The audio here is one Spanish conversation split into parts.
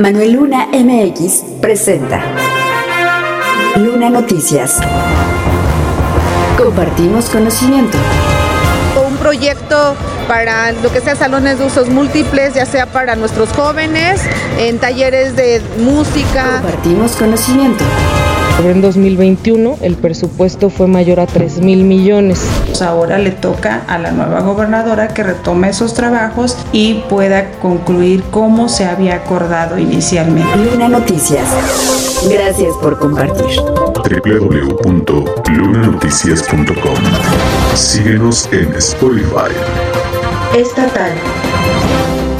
Manuel Luna MX presenta Luna Noticias. Compartimos conocimiento. Un proyecto para lo que sea salones de usos múltiples, ya sea para nuestros jóvenes, en talleres de música. Compartimos conocimiento. En 2021 el presupuesto fue mayor a 3 mil millones. Ahora le toca a la nueva gobernadora que retome esos trabajos y pueda concluir como se había acordado inicialmente. Luna Noticias. Gracias por compartir. www.lunanoticias.com Síguenos en Spotify. Estatal.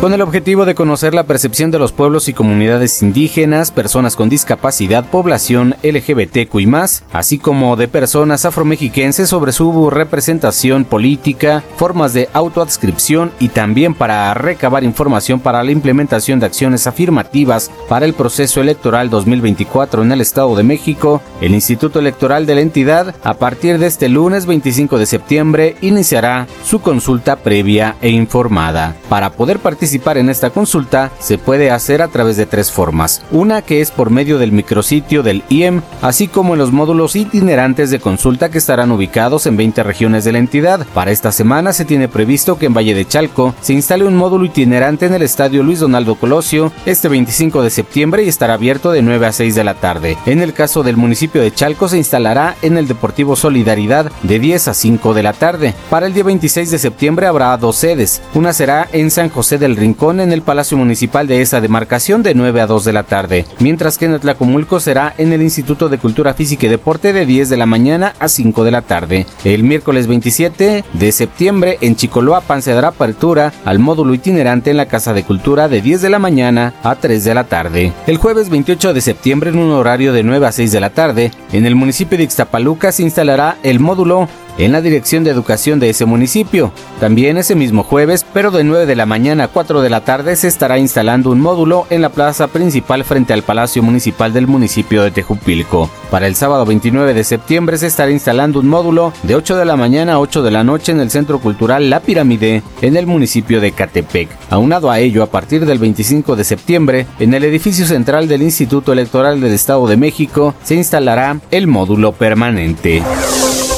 Con el objetivo de conocer la percepción de los pueblos y comunidades indígenas, personas con discapacidad, población LGBTQ y más, así como de personas afromexiquenses sobre su representación política, formas de autoadscripción y también para recabar información para la implementación de acciones afirmativas para el proceso electoral 2024 en el Estado de México, el Instituto Electoral de la entidad, a partir de este lunes 25 de septiembre, iniciará su consulta previa e informada. Para poder participar participar en esta consulta se puede hacer a través de tres formas. Una que es por medio del micrositio del IEM, así como en los módulos itinerantes de consulta que estarán ubicados en 20 regiones de la entidad. Para esta semana se tiene previsto que en Valle de Chalco se instale un módulo itinerante en el estadio Luis Donaldo Colosio este 25 de septiembre y estará abierto de 9 a 6 de la tarde. En el caso del municipio de Chalco se instalará en el Deportivo Solidaridad de 10 a 5 de la tarde. Para el día 26 de septiembre habrá dos sedes. Una será en San José del Rincón en el Palacio Municipal de esa demarcación de 9 a 2 de la tarde, mientras que en Atlacomulco será en el Instituto de Cultura Física y Deporte de 10 de la mañana a 5 de la tarde. El miércoles 27 de septiembre en Chicoloapan se dará apertura al módulo itinerante en la Casa de Cultura de 10 de la mañana a 3 de la tarde. El jueves 28 de septiembre en un horario de 9 a 6 de la tarde, en el municipio de Ixtapaluca se instalará el módulo en la Dirección de Educación de ese municipio. También ese mismo jueves, pero de 9 de la mañana a 4 de la tarde, se estará instalando un módulo en la plaza principal frente al Palacio Municipal del municipio de Tejupilco. Para el sábado 29 de septiembre se estará instalando un módulo de 8 de la mañana a 8 de la noche en el Centro Cultural La Pirámide, en el municipio de Catepec. Aunado a ello, a partir del 25 de septiembre, en el edificio central del Instituto Electoral del Estado de México, se instalará el módulo permanente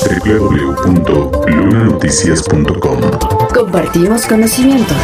www.lunanoticias.com Compartimos conocimiento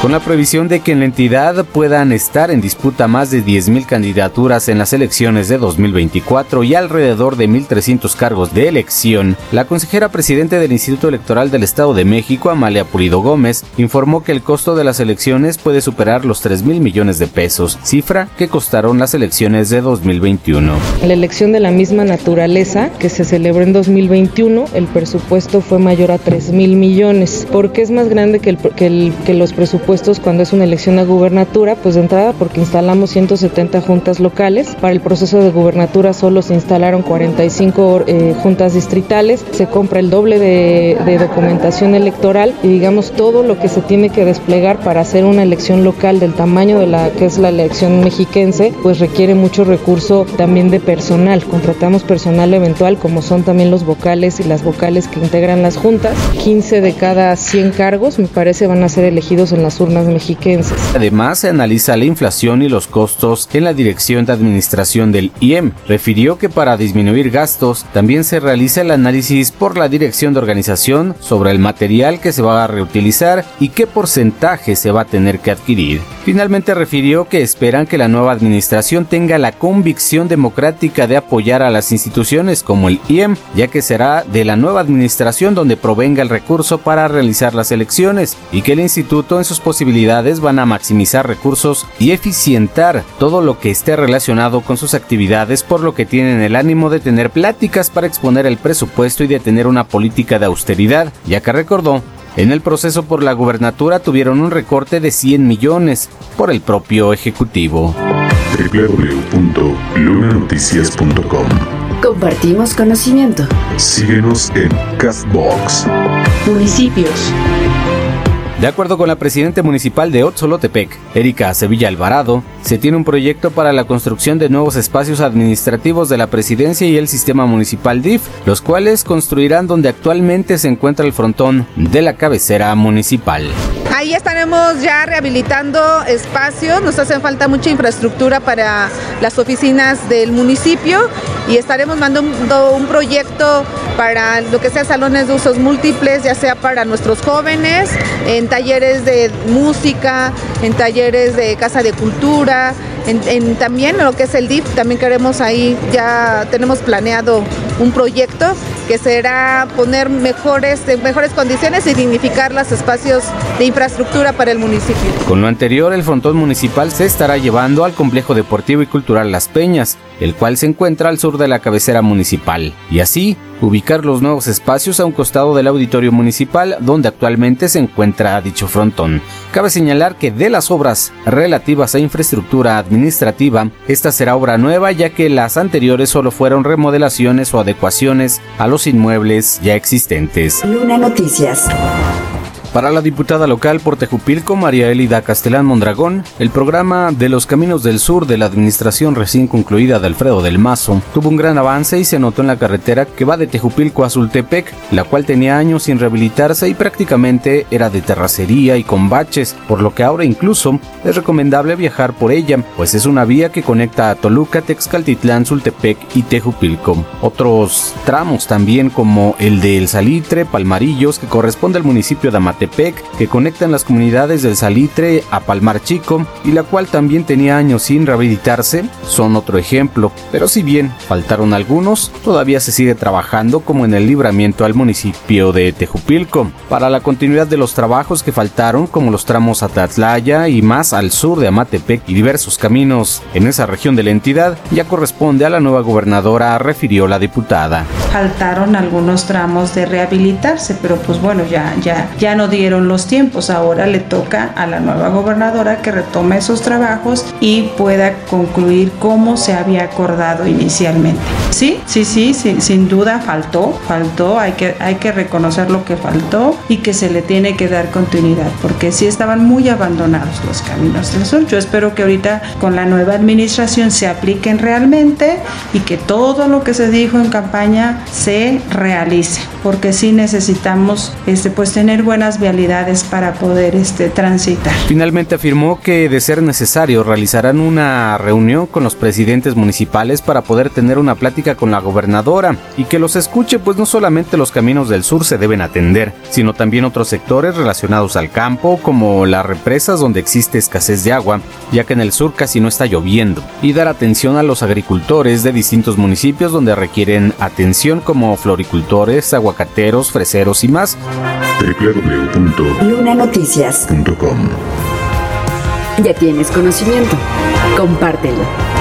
con la previsión de que en la entidad puedan estar en disputa más de 10.000 candidaturas en las elecciones de 2024 y alrededor de 1.300 cargos de elección, la consejera presidente del Instituto Electoral del Estado de México, Amalia Pulido Gómez, informó que el costo de las elecciones puede superar los 3.000 millones de pesos, cifra que costaron las elecciones de 2021. La elección de la misma naturaleza que se celebró en 2021, el presupuesto fue mayor a 3.000 millones, porque es más grande que, el, que, los presupuestos cuando es una elección a gubernatura, pues de entrada porque instalamos 170 juntas locales. Para el proceso de gubernatura solo se instalaron 45 eh, juntas distritales, se compra el doble de, de, documentación electoral y digamos todo lo que se tiene que desplegar para hacer una elección local del tamaño de la que es la elección mexiquense, pues requiere mucho recurso también de personal. Contratamos personal eventual como son también los vocales y las vocales que integran las juntas. 15 de cada 100 cargos me parece van a ser elegidos en las mexiquenses. Además, se analiza la inflación y los costos en la Dirección de Administración del IEM. Refirió que para disminuir gastos también se realiza el análisis por la Dirección de Organización sobre el material que se va a reutilizar y qué porcentaje se va a tener que adquirir. Finalmente refirió que esperan que la nueva administración tenga la convicción democrática de apoyar a las instituciones como el IEM, ya que será de la nueva administración donde provenga el recurso para realizar las elecciones y que el instituto en sus posibilidades van a maximizar recursos y eficientar todo lo que esté relacionado con sus actividades, por lo que tienen el ánimo de tener pláticas para exponer el presupuesto y de tener una política de austeridad, ya que recordó en el proceso por la gubernatura tuvieron un recorte de 100 millones por el propio Ejecutivo. www.lunanoticias.com Compartimos conocimiento. Síguenos en Castbox. Municipios. De acuerdo con la presidenta municipal de Otzolotepec, Erika Sevilla Alvarado, se tiene un proyecto para la construcción de nuevos espacios administrativos de la presidencia y el sistema municipal DIF, los cuales construirán donde actualmente se encuentra el frontón de la cabecera municipal. Ahí estaremos ya rehabilitando espacios, nos hace falta mucha infraestructura para las oficinas del municipio y estaremos mandando un proyecto para lo que sea salones de usos múltiples, ya sea para nuestros jóvenes, en talleres de música, en talleres de casa de cultura, en, también lo que es el DIF, también queremos ahí, ya tenemos planeado un proyecto que será poner mejores, mejores condiciones y dignificar los espacios de infraestructura para el municipio. Con lo anterior, el frontón municipal se estará llevando al complejo deportivo y cultural Las Peñas, el cual se encuentra al sur de la cabecera municipal, y así ubicar los nuevos espacios a un costado del auditorio municipal donde actualmente se encuentra dicho frontón. Cabe señalar que de las obras relativas a infraestructura administrativa, esta será obra nueva ya que las anteriores solo fueron remodelaciones o adecuaciones a los inmuebles ya existentes. Luna Noticias. Para la diputada local por Tejupilco, María Elida Castellán Mondragón, el programa de los Caminos del Sur de la administración recién concluida de Alfredo del Mazo tuvo un gran avance y se notó en la carretera que va de Tejupilco a Zultepec, la cual tenía años sin rehabilitarse y prácticamente era de terracería y con baches, por lo que ahora incluso es recomendable viajar por ella, pues es una vía que conecta a Toluca, Texcaltitlán, Zultepec y Tejupilco. Otros tramos también como el de El Salitre, Palmarillos, que corresponde al municipio de Que conectan las comunidades del Salitre a Palmar Chico y la cual también tenía años sin rehabilitarse, son otro ejemplo. Pero si bien faltaron algunos, todavía se sigue trabajando como en el libramiento al municipio de Tejupilco. Para la continuidad de los trabajos que faltaron, como los tramos a Tatlaya y más al sur de Amatepec y diversos caminos en esa región de la entidad, ya corresponde a la nueva gobernadora, refirió la diputada. Faltaron algunos tramos de rehabilitarse, pero pues bueno, ya, ya, ya no dieron los tiempos. Ahora le toca a la nueva gobernadora que retome esos trabajos y pueda concluir como se había acordado inicialmente. Sí, sí, sí, sí sin duda faltó, faltó, hay que, hay que reconocer lo que faltó y que se le tiene que dar continuidad, porque sí estaban muy abandonados los caminos del sur. Yo espero que ahorita con la nueva administración se apliquen realmente y que todo lo que se dijo en campaña se realice, porque sí necesitamos este, pues tener buenas vialidades para poder este, transitar. Finalmente afirmó que de ser necesario realizarán una reunión con los presidentes municipales para poder tener una plática con la gobernadora y que los escuche pues no solamente los caminos del sur se deben atender, sino también otros sectores relacionados al campo como las represas donde existe escasez de agua, ya que en el sur casi no está lloviendo, y dar atención a los agricultores de distintos municipios donde requieren atención como floricultores, aguacateros, freseros y más www.lunanoticias.com. Ya tienes conocimiento, compártelo.